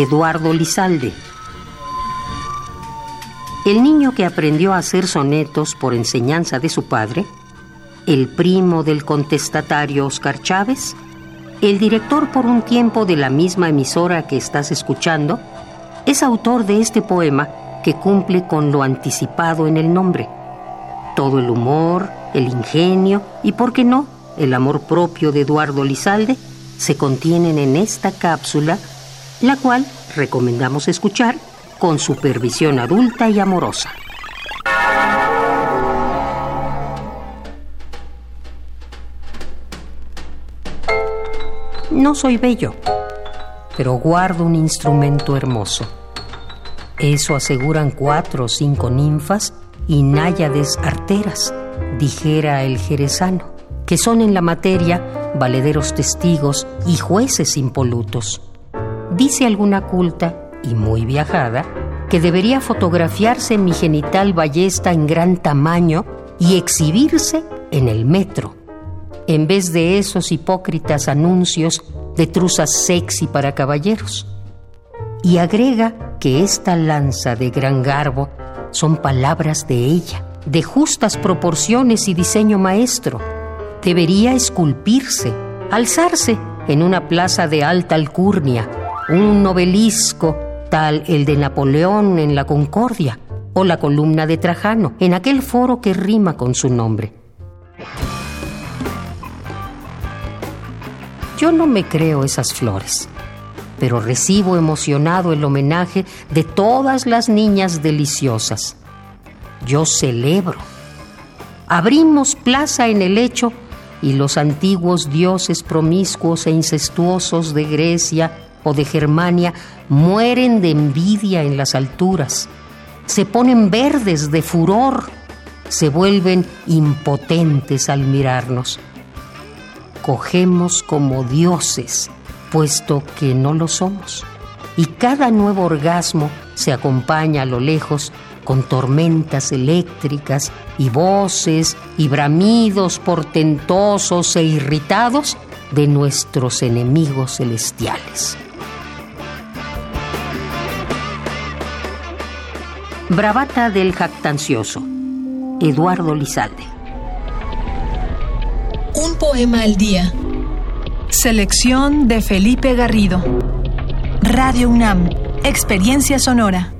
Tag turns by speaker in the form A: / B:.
A: Eduardo Lizalde. El niño que aprendió a hacer sonetos por enseñanza de su padre, el primo del contestatario Oscar Chávez, el director por un tiempo de la misma emisora que estás escuchando, es autor de este poema que cumple con lo anticipado en el nombre. Todo el humor, el ingenio y, por qué no, el amor propio de Eduardo Lizalde se contienen en esta cápsula, la cual recomendamos escuchar con supervisión adulta y amorosa. No soy bello, pero guardo un instrumento hermoso. Eso aseguran cuatro o cinco ninfas y náyades arteras, dijera el jerezano que son en la materia valederos testigos y jueces impolutos. Dice alguna culta y muy viajada que debería fotografiarse mi genital ballesta en gran tamaño y exhibirse en el metro, en vez de esos hipócritas anuncios de truzas sexy para caballeros. Y agrega que esta lanza de gran garbo son palabras de ella, de justas proporciones y diseño maestro, debería esculpirse, alzarse en una plaza de alta alcurnia, un novelisco tal el de Napoleón en la Concordia o la columna de Trajano en aquel foro que rima con su nombre. Yo no me creo esas flores, pero recibo emocionado el homenaje de todas las niñas deliciosas. Yo celebro. Abrimos plaza en el hecho y los antiguos dioses promiscuos e incestuosos de Grecia o de Germania mueren de envidia en las alturas, se ponen verdes de furor, se vuelven impotentes al mirarnos. Cogemos como dioses, puesto que no lo somos, y cada nuevo orgasmo se acompaña a lo lejos con tormentas eléctricas y voces y bramidos portentosos e irritados de nuestros enemigos celestiales. Bravata del jactancioso, Eduardo Lizalde.
B: Un poema al día. Selección de Felipe Garrido. Radio UNAM, Experiencia Sonora.